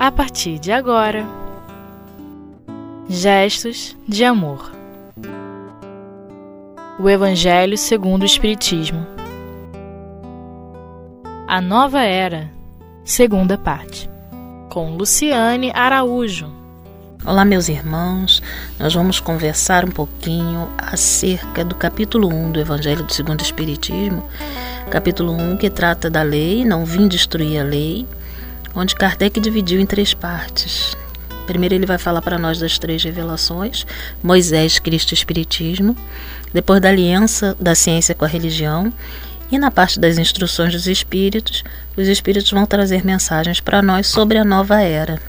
a partir de agora. Gestos de amor. O Evangelho segundo o Espiritismo. A Nova Era, segunda parte, com Luciane Araújo. Olá, meus irmãos. Nós vamos conversar um pouquinho acerca do capítulo 1 do Evangelho do Segundo Espiritismo. Capítulo 1 que trata da lei, não vim destruir a lei, onde Kardec dividiu em três partes. Primeiro ele vai falar para nós das três revelações: Moisés, Cristo e Espiritismo, depois da aliança da ciência com a religião, e na parte das instruções dos espíritos, os espíritos vão trazer mensagens para nós sobre a nova era.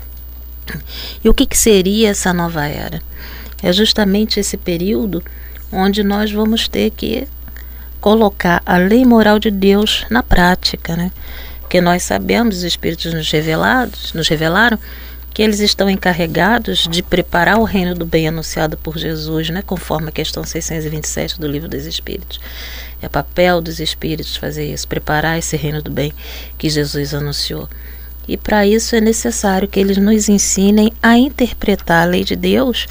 E o que, que seria essa nova era? É justamente esse período onde nós vamos ter que colocar a lei moral de Deus na prática, né? Porque nós sabemos, os espíritos nos revelados, nos revelaram que eles estão encarregados de preparar o reino do bem anunciado por Jesus, né, conforme a questão 627 do Livro dos Espíritos. É papel dos espíritos fazer isso, preparar esse reino do bem que Jesus anunciou. E para isso é necessário que eles nos ensinem a interpretar a lei de Deus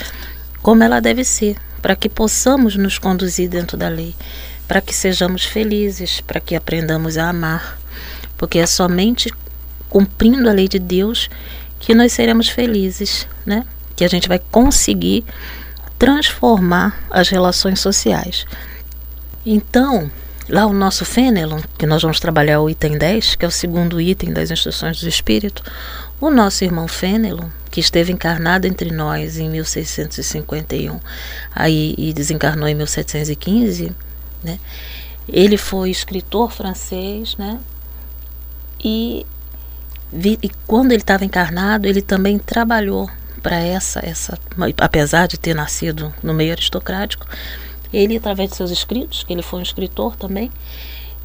como ela deve ser, para que possamos nos conduzir dentro da lei, para que sejamos felizes, para que aprendamos a amar, porque é somente cumprindo a lei de Deus que nós seremos felizes, né? Que a gente vai conseguir transformar as relações sociais. Então, Lá o nosso Fenelon, que nós vamos trabalhar o item 10, que é o segundo item das instruções do Espírito, o nosso irmão Fenelon, que esteve encarnado entre nós em 1651 aí, e desencarnou em 1715, né? ele foi escritor francês, né? E, vi, e quando ele estava encarnado, ele também trabalhou para essa, essa, apesar de ter nascido no meio aristocrático, ele, através de seus escritos, que ele foi um escritor também,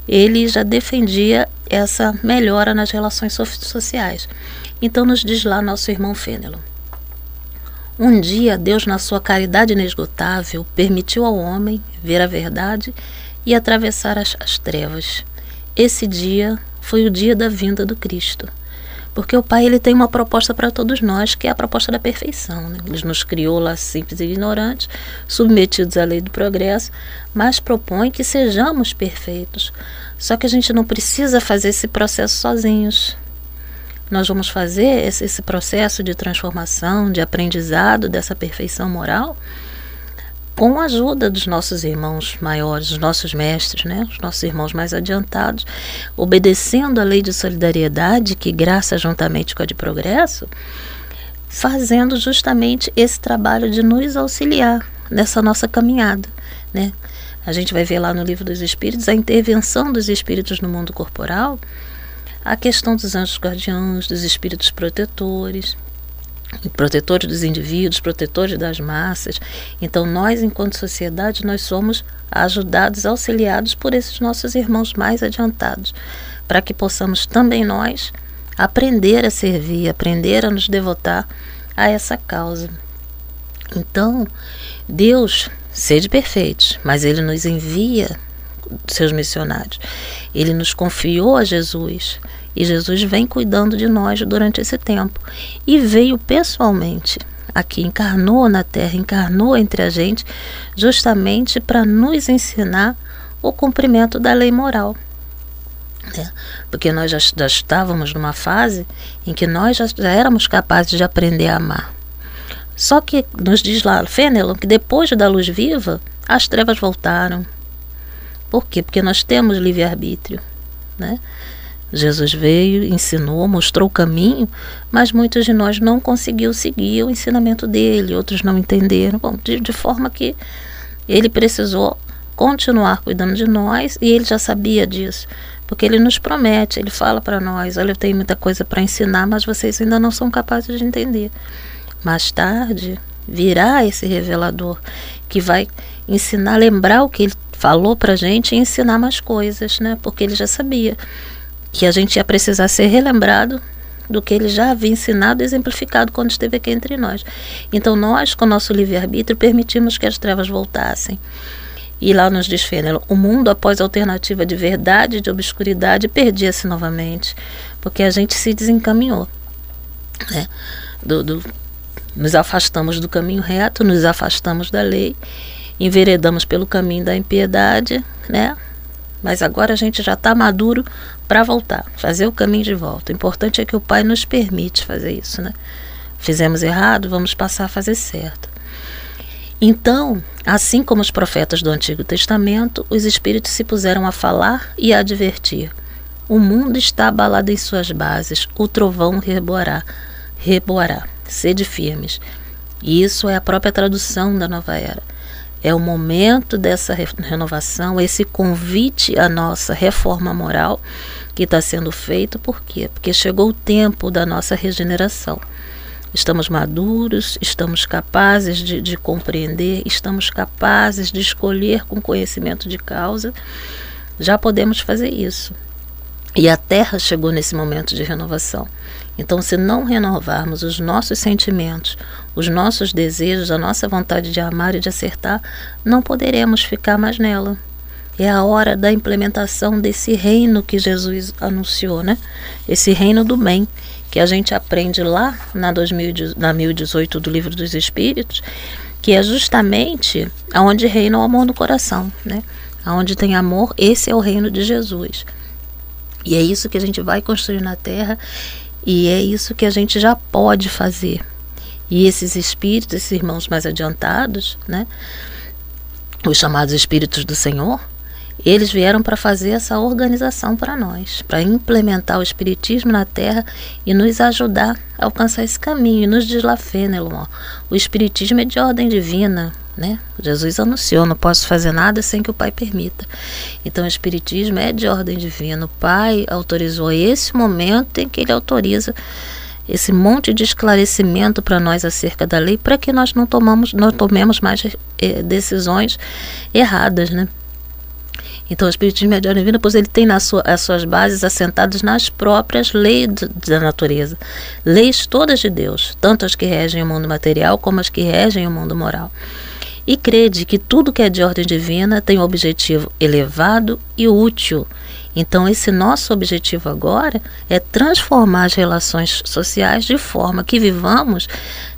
ele já defendia essa melhora nas relações sociais. Então, nos diz lá nosso irmão Fênelon. Um dia, Deus, na sua caridade inesgotável, permitiu ao homem ver a verdade e atravessar as, as trevas. Esse dia foi o dia da vinda do Cristo. Porque o Pai ele tem uma proposta para todos nós, que é a proposta da perfeição. Né? Ele nos criou lá simples e ignorantes, submetidos à lei do progresso, mas propõe que sejamos perfeitos. Só que a gente não precisa fazer esse processo sozinhos. Nós vamos fazer esse, esse processo de transformação, de aprendizado dessa perfeição moral com a ajuda dos nossos irmãos maiores, os nossos mestres, né, os nossos irmãos mais adiantados, obedecendo a lei de solidariedade que graça juntamente com a de progresso, fazendo justamente esse trabalho de nos auxiliar nessa nossa caminhada, né? A gente vai ver lá no livro dos espíritos a intervenção dos espíritos no mundo corporal, a questão dos anjos guardiãos, dos espíritos protetores, protetores dos indivíduos, protetores das massas. Então, nós, enquanto sociedade, nós somos ajudados, auxiliados por esses nossos irmãos mais adiantados, para que possamos também nós aprender a servir, aprender a nos devotar a essa causa. Então, Deus, sede perfeitos, mas Ele nos envia seus missionários. Ele nos confiou a Jesus e Jesus vem cuidando de nós durante esse tempo. E veio pessoalmente aqui, encarnou na terra, encarnou entre a gente, justamente para nos ensinar o cumprimento da lei moral. Né? Porque nós já, já, estávamos numa fase em que nós já, já éramos capazes de aprender a amar. Só que nos diz lá Fenelon que depois da luz viva, as trevas voltaram. Por quê? Porque nós temos livre-arbítrio. Né? Jesus veio, ensinou, mostrou o caminho, mas muitos de nós não conseguiu seguir o ensinamento dele, outros não entenderam, bom, de, de forma que ele precisou continuar cuidando de nós e ele já sabia disso, porque ele nos promete, ele fala para nós: olha, eu tenho muita coisa para ensinar, mas vocês ainda não são capazes de entender. Mais tarde virá esse revelador que vai ensinar, lembrar o que ele falou para gente e ensinar mais coisas, né? Porque ele já sabia que a gente ia precisar ser relembrado do que ele já havia ensinado e exemplificado quando esteve aqui entre nós. Então, nós, com o nosso livre-arbítrio, permitimos que as trevas voltassem. E lá nos diz Fênelon, o mundo, após a alternativa de verdade e de obscuridade, perdia-se novamente, porque a gente se desencaminhou. né? do, do nos afastamos do caminho reto, nos afastamos da lei, enveredamos pelo caminho da impiedade, né? Mas agora a gente já está maduro para voltar, fazer o caminho de volta. O importante é que o Pai nos permite fazer isso, né? Fizemos errado, vamos passar a fazer certo. Então, assim como os profetas do Antigo Testamento, os espíritos se puseram a falar e a advertir. O mundo está abalado em suas bases, o trovão reboará, reboará. Sede firmes. E isso é a própria tradução da nova era. É o momento dessa renovação, esse convite à nossa reforma moral que está sendo feito. Por quê? Porque chegou o tempo da nossa regeneração. Estamos maduros, estamos capazes de, de compreender, estamos capazes de escolher com conhecimento de causa. Já podemos fazer isso. E a Terra chegou nesse momento de renovação. Então, se não renovarmos os nossos sentimentos, os nossos desejos, a nossa vontade de amar e de acertar, não poderemos ficar mais nela. É a hora da implementação desse reino que Jesus anunciou, né? Esse reino do bem, que a gente aprende lá na, 2000, na 1018 do Livro dos Espíritos, que é justamente aonde reina o amor no coração, né? Aonde tem amor, esse é o reino de Jesus. E é isso que a gente vai construir na Terra e é isso que a gente já pode fazer. E esses espíritos, esses irmãos mais adiantados, né? Os chamados espíritos do Senhor, eles vieram para fazer essa organização para nós, para implementar o Espiritismo na Terra e nos ajudar a alcançar esse caminho. E nos diz lá Fenelon, o Espiritismo é de ordem divina, né? Jesus anunciou: não posso fazer nada sem que o Pai permita. Então, o Espiritismo é de ordem divina. O Pai autorizou esse momento em que ele autoriza esse monte de esclarecimento para nós acerca da lei, para que nós não, tomamos, não tomemos mais eh, decisões erradas, né? Então, o Espiritismo é de ordem divina, pois ele tem sua, as suas bases assentadas nas próprias leis da natureza. Leis todas de Deus, tanto as que regem o mundo material como as que regem o mundo moral e crede que tudo que é de ordem divina tem um objetivo elevado e útil. Então, esse nosso objetivo agora é transformar as relações sociais de forma que vivamos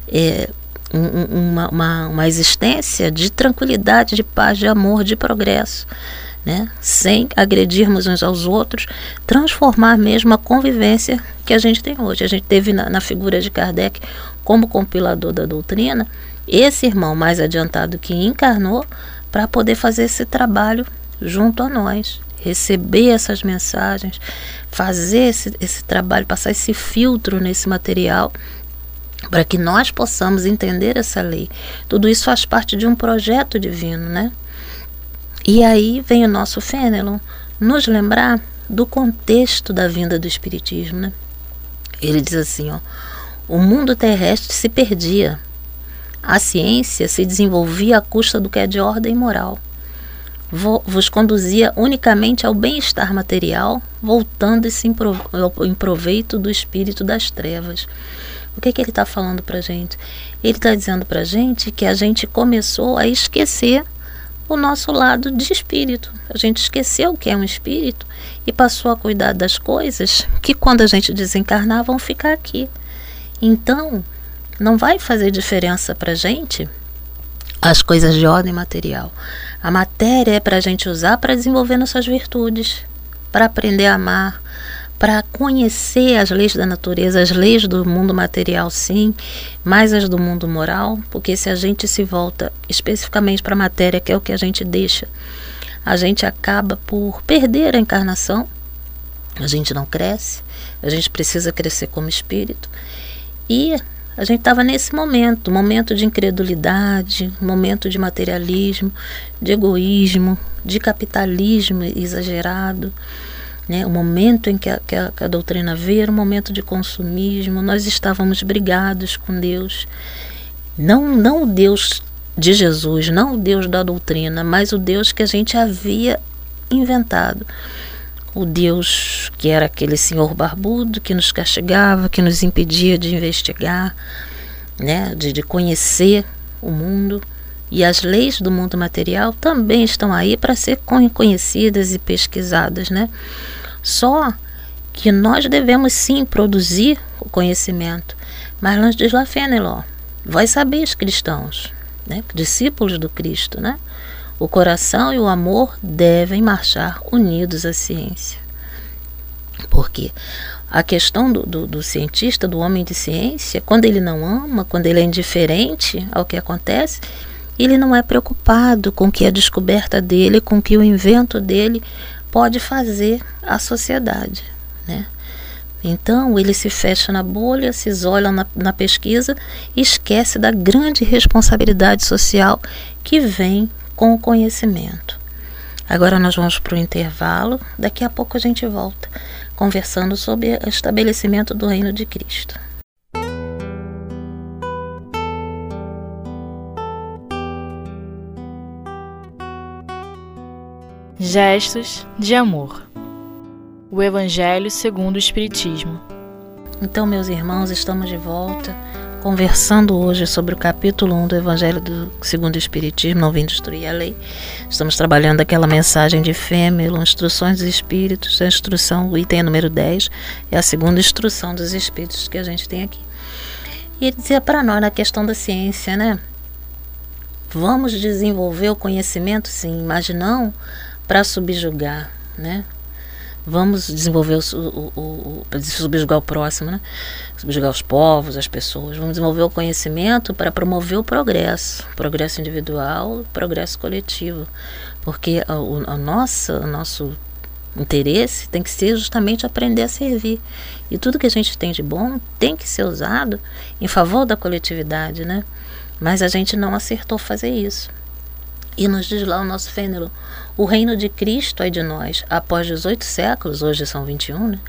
é, uma, uma, uma existência de tranquilidade, de paz, de amor, de progresso. Né? sem agredirmos uns aos outros, transformar mesmo a convivência que a gente tem hoje. A gente teve na, na figura de Kardec como compilador da doutrina esse irmão mais adiantado que encarnou para poder fazer esse trabalho junto a nós, receber essas mensagens, fazer esse, esse trabalho, passar esse filtro nesse material para que nós possamos entender essa lei. Tudo isso faz parte de um projeto divino, né? E aí vem o nosso Fênelon nos lembrar do contexto da vinda do Espiritismo, né? Ele diz assim, ó, o mundo terrestre se perdia, a ciência se desenvolvia à custa do que é de ordem moral. Vos conduzia unicamente ao bem-estar material, voltando-se em proveito do espírito das trevas. O que, que ele está falando para gente? Ele está dizendo para gente que a gente começou a esquecer o nosso lado de espírito. A gente esqueceu o que é um espírito e passou a cuidar das coisas que, quando a gente desencarnar, vão ficar aqui. Então, não vai fazer diferença para gente as coisas de ordem material. A matéria é para a gente usar para desenvolver nossas virtudes, para aprender a amar, para conhecer as leis da natureza, as leis do mundo material, sim, mas as do mundo moral, porque se a gente se volta especificamente para a matéria, que é o que a gente deixa, a gente acaba por perder a encarnação, a gente não cresce, a gente precisa crescer como espírito. E a gente estava nesse momento, momento de incredulidade, momento de materialismo, de egoísmo, de capitalismo exagerado. Né? O momento em que a, que a, que a doutrina veio era um momento de consumismo, nós estávamos brigados com Deus. Não, não o Deus de Jesus, não o Deus da doutrina, mas o Deus que a gente havia inventado o Deus que era aquele senhor barbudo que nos castigava, que nos impedia de investigar, né, de, de conhecer o mundo. E as leis do mundo material também estão aí para ser conhecidas e pesquisadas, né? Só que nós devemos sim produzir o conhecimento. Marlon diz lá, Fenelon, vós sabeis, cristãos, né? discípulos do Cristo, né? O coração e o amor devem marchar unidos à ciência. Porque a questão do, do, do, cientista, do homem de ciência, quando ele não ama, quando ele é indiferente ao que acontece, ele não é preocupado com que a descoberta dele, com que o invento dele pode fazer à sociedade. Né? Então ele se fecha na bolha, se isola na, na pesquisa e esquece da grande responsabilidade social que vem com o conhecimento. Agora nós vamos para o intervalo, daqui a pouco a gente volta conversando sobre o estabelecimento do reino de Cristo. Gestos de amor. O Evangelho segundo o Espiritismo. Então, meus irmãos, estamos de volta conversando hoje sobre o capítulo 1 do Evangelho do segundo Espiritismo, não vim destruir a lei. Estamos trabalhando aquela mensagem de Fêmelo, Instruções dos Espíritos, a instrução, o item número 10, é a segunda instrução dos Espíritos que a gente tem aqui. E ele dizia para nós na questão da ciência, né? Vamos desenvolver o conhecimento, sim, mas não para subjugar, né? Vamos desenvolver o, o, o, o subjugar o próximo, né? subjugar os povos, as pessoas. Vamos desenvolver o conhecimento para promover o progresso, progresso individual, progresso coletivo, porque o nosso interesse tem que ser justamente aprender a servir. E tudo que a gente tem de bom tem que ser usado em favor da coletividade, né? Mas a gente não acertou fazer isso. E nos diz lá o nosso Fênelo, o reino de Cristo é de nós, após 18 séculos, hoje são 21, né?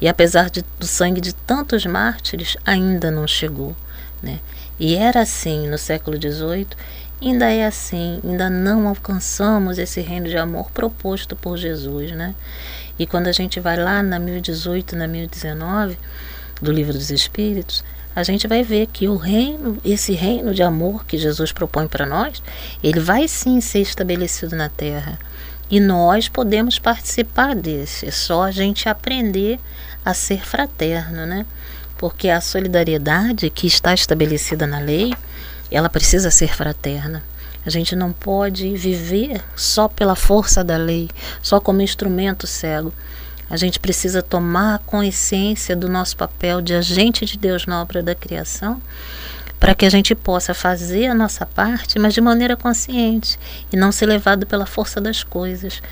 e apesar de, do sangue de tantos mártires, ainda não chegou. Né? E era assim no século XVIII, ainda é assim, ainda não alcançamos esse reino de amor proposto por Jesus. Né? E quando a gente vai lá na 1018, na 1019, do Livro dos Espíritos, a gente vai ver que o reino, esse reino de amor que Jesus propõe para nós, ele vai sim ser estabelecido na terra. E nós podemos participar desse. É só a gente aprender a ser fraterno, né? Porque a solidariedade que está estabelecida na lei, ela precisa ser fraterna. A gente não pode viver só pela força da lei, só como instrumento cego. A gente precisa tomar consciência do nosso papel de agente de Deus na obra da criação, para que a gente possa fazer a nossa parte, mas de maneira consciente e não ser levado pela força das coisas.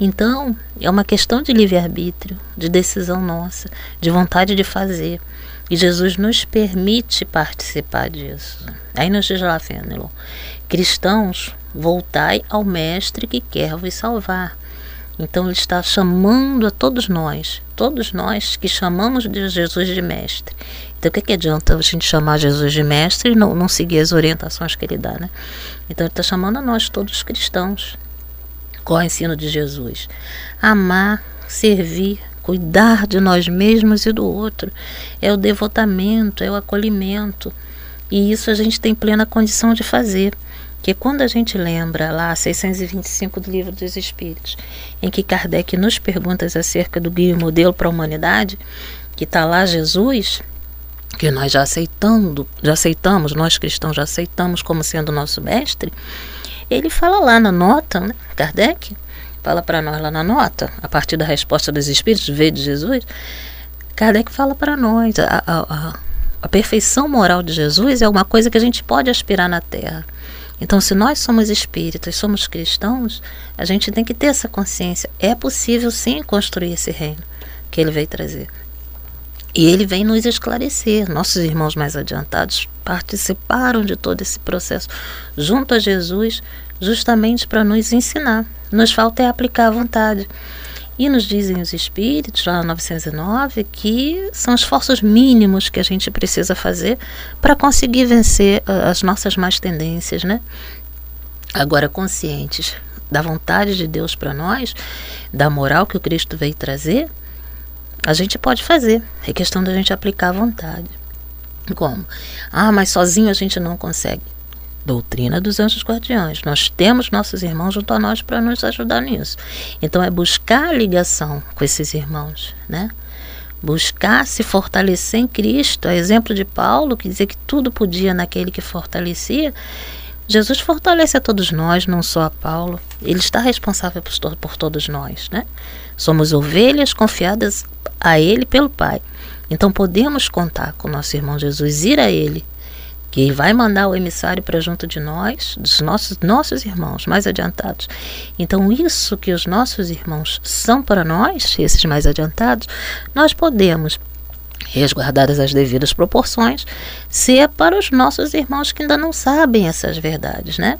Então, é uma questão de livre-arbítrio, de decisão nossa, de vontade de fazer. E Jesus nos permite participar disso. Aí nos diz lá, Fênelon, cristãos, voltai ao Mestre que quer vos salvar. Então ele está chamando a todos nós, todos nós que chamamos de Jesus de mestre. Então o que, que adianta a gente chamar Jesus de mestre e não, não seguir as orientações que ele dá, né? Então ele está chamando a nós, todos cristãos. Qual é o ensino de Jesus? Amar, servir, cuidar de nós mesmos e do outro. É o devotamento, é o acolhimento. E isso a gente tem plena condição de fazer que quando a gente lembra lá 625 do Livro dos Espíritos, em que Kardec nos pergunta acerca do guia e modelo para a humanidade, que está lá Jesus, que nós já aceitando, já aceitamos, nós cristãos já aceitamos como sendo nosso mestre, ele fala lá na nota, né, Kardec, fala para nós lá na nota, a partir da resposta dos Espíritos, veio de Jesus, Kardec fala para nós, a, a, a, a perfeição moral de Jesus é uma coisa que a gente pode aspirar na Terra. Então, se nós somos espíritas, somos cristãos, a gente tem que ter essa consciência. É possível sim construir esse reino que ele veio trazer. E ele vem nos esclarecer. Nossos irmãos mais adiantados participaram de todo esse processo junto a Jesus, justamente para nos ensinar. Nos falta é aplicar a vontade. E nos dizem os espíritos, lá no 909, que são esforços mínimos que a gente precisa fazer para conseguir vencer uh, as nossas más tendências, né? Agora, conscientes da vontade de Deus para nós, da moral que o Cristo veio trazer, a gente pode fazer. É questão da gente aplicar a vontade. Como? Ah, mas sozinho a gente não consegue doutrina dos anjos guardiães. Nós temos nossos irmãos junto a nós para nos ajudar nisso. Então é buscar a ligação com esses irmãos, né? buscar se fortalecer em Cristo. A exemplo de Paulo, que dizia que tudo podia naquele que fortalecia. Jesus fortalece a todos nós, não só a Paulo. Ele está responsável por, por todos nós, né? Somos ovelhas confiadas a Ele pelo Pai. Então podemos contar com nosso irmão Jesus, ir a Ele, que vai mandar o emissário para junto de nós, dos nossos, nossos irmãos mais adiantados. Então, isso que os nossos irmãos são para nós, esses mais adiantados, nós podemos resguardadas as devidas proporções, ser para os nossos irmãos que ainda não sabem essas verdades, né?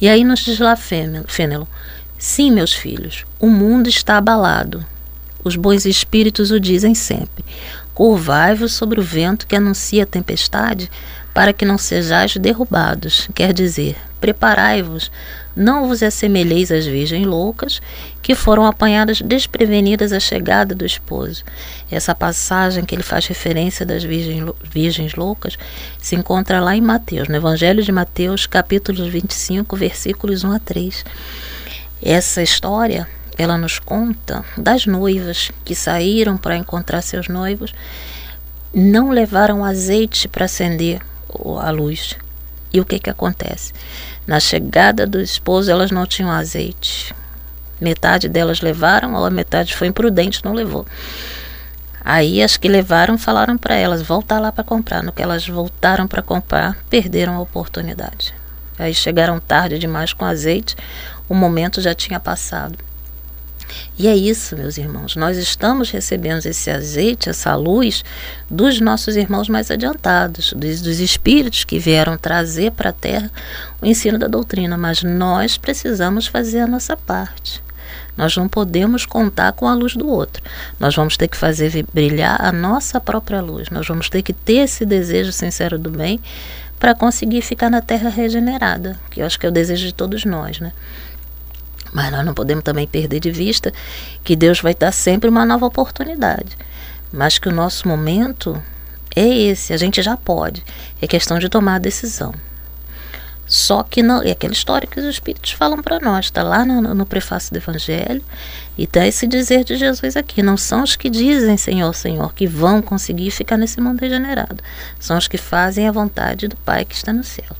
E aí nos diz lá Fênelo, sim, meus filhos, o mundo está abalado, os bons espíritos o dizem sempre. Curvai-vos sobre o vento que anuncia a tempestade, para que não sejais derrubados. Quer dizer, preparai-vos, não vos assemelheis às virgens loucas, que foram apanhadas desprevenidas à chegada do esposo. Essa passagem que ele faz referência das virgens, virgens loucas se encontra lá em Mateus, no Evangelho de Mateus, capítulo 25, versículos 1 a 3. Essa história ela nos conta das noivas que saíram para encontrar seus noivos, não levaram azeite para acender a luz. E o que que acontece? Na chegada do esposo, elas não tinham azeite. Metade delas levaram, ou a metade foi imprudente, não levou. Aí as que levaram falaram para elas voltar lá para comprar. No que elas voltaram para comprar, perderam a oportunidade. Aí chegaram tarde demais com azeite, o momento já tinha passado. E é isso, meus irmãos. Nós estamos recebendo esse azeite, essa luz, dos nossos irmãos mais adiantados, dos, dos espíritos que vieram trazer para a Terra o ensino da doutrina. Mas nós precisamos fazer a nossa parte. Nós não podemos contar com a luz do outro. Nós vamos ter que fazer brilhar a nossa própria luz. Nós vamos ter que ter esse desejo sincero do bem para conseguir ficar na terra regenerada, que eu acho que é o desejo de todos nós, né? Mas nós não podemos também perder de vista que Deus vai dar sempre uma nova oportunidade. Mas que o nosso momento é esse, a gente já pode. É questão de tomar a decisão. Só que não, é aquela história que os Espíritos falam para nós, está lá no, no, prefácio do Evangelho, e está esse dizer de Jesus aqui: não são os que dizem Senhor, Senhor, que vão conseguir ficar nesse mundo regenerado, são os que fazem a vontade do Pai que está no céu.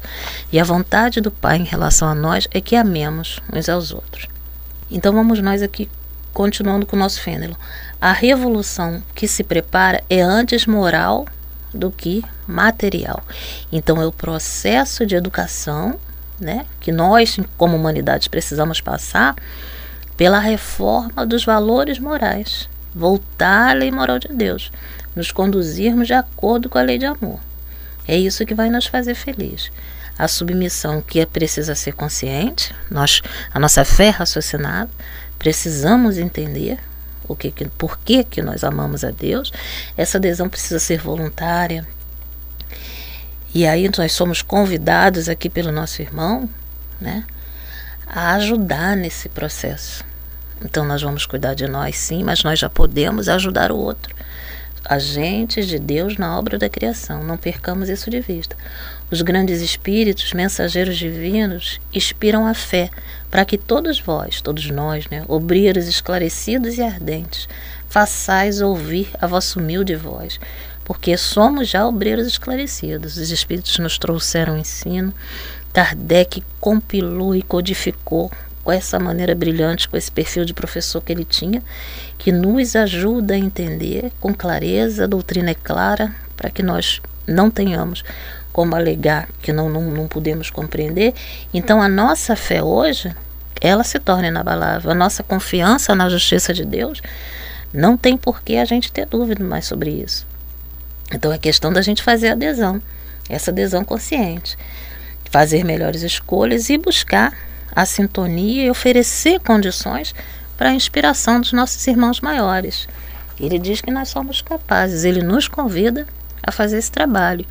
E a vontade do Pai em relação a nós é que amemos uns aos outros. Então vamos nós aqui continuando com o nosso fênelo. A revolução que se prepara é antes moral do que material. Então é o processo de educação, né, que nós como humanidade precisamos passar pela reforma dos valores morais, voltar à lei moral de Deus, nos conduzirmos de acordo com a lei de amor. É isso que vai nos fazer feliz. A submissão que é precisa ser consciente, nós, a nossa fé raciocinada, precisamos entender o que, que, por que, que nós amamos a Deus. Essa adesão precisa ser voluntária. E aí nós somos convidados aqui pelo nosso irmão, né, a ajudar nesse processo. Então nós vamos cuidar de nós sim, mas nós já podemos ajudar o outro. Agentes de Deus na obra da criação, não percamos isso de vista. Os grandes espíritos, mensageiros divinos, inspiram a fé para que todos vós, todos nós, né, obreiros esclarecidos e ardentes, façais ouvir a vossa humilde voz, porque somos já obreiros esclarecidos. Os espíritos nos trouxeram ensino, Kardec compilou e codificou com essa maneira brilhante, com esse perfil de professor que ele tinha, que nos ajuda a entender com clareza, a doutrina é clara, para que nós não tenhamos como alegar que não, não, não podemos compreender. Então a nossa fé hoje, ela se torna inabalável. A nossa confiança na justiça de Deus não tem por que a gente ter dúvida mais sobre isso. Então é questão da gente fazer adesão, essa adesão consciente, fazer melhores escolhas e buscar a sintonia e oferecer condições para a inspiração dos nossos irmãos maiores. Ele diz que nós somos capazes, ele nos convida a fazer esse trabalho.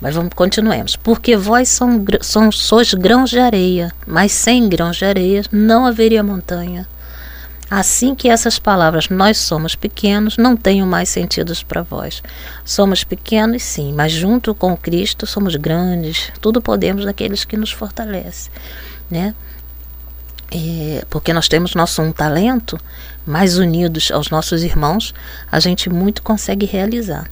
Mas vamos continuemos. Porque vós são, são, sois grãos de areia, mas sem grãos de areia não haveria montanha. Assim que essas palavras, nós somos pequenos, não tenham mais sentidos para vós. Somos pequenos, sim, mas junto com Cristo somos grandes. Tudo podemos daqueles que nos fortalecem, né? é, porque nós temos nosso um talento, mais unidos aos nossos irmãos, a gente muito consegue realizar.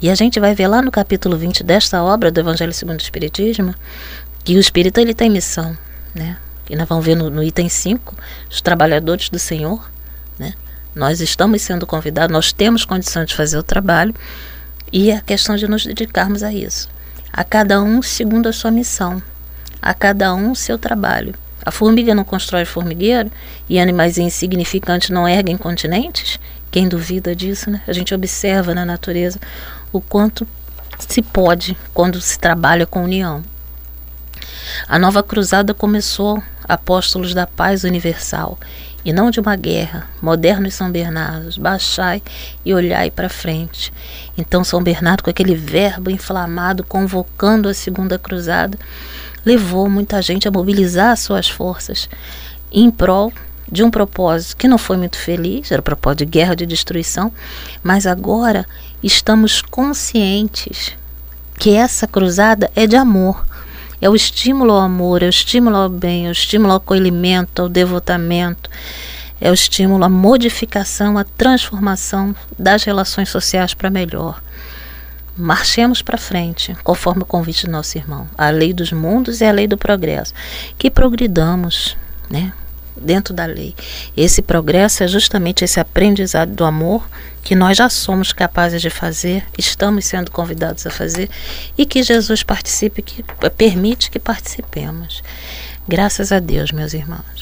E a gente vai ver lá no capítulo 20 desta obra do Evangelho segundo o Espiritismo que o Espírito ele tem missão, né? E nós vamos ver no, no item 5, os trabalhadores do Senhor, né? Nós estamos sendo convidados, nós temos condição de fazer o trabalho e é a questão de nos dedicarmos a isso. A cada um segundo a sua missão, a cada um seu trabalho. A formiga não constrói formigueiro e animais insignificantes não erguem continentes? Quem duvida disso, né? A gente observa na natureza o quanto se pode quando se trabalha com união. A nova cruzada começou apóstolos da paz universal e não de uma guerra. Modernos São Bernardo, baixai e olhai para frente. Então São Bernardo, com aquele verbo inflamado, convocando a segunda cruzada, levou muita gente a mobilizar suas forças em prol de um propósito que não foi muito feliz, era o propósito de guerra, de destruição, mas agora estamos conscientes que essa cruzada é de amor. É o estímulo ao amor, é o estímulo ao bem, é o estímulo ao acolhimento, ao devotamento, é o estímulo à modificação, à transformação das relações sociais para melhor. Marchemos para frente, conforme o convite do nosso irmão. A lei dos mundos e a lei do progresso. Que progridamos, né? Dentro da lei. Esse progresso é justamente esse aprendizado do amor que nós já somos capazes de fazer, estamos sendo convidados a fazer e que Jesus participe, que permite que participemos. Graças a Deus, meus irmãos.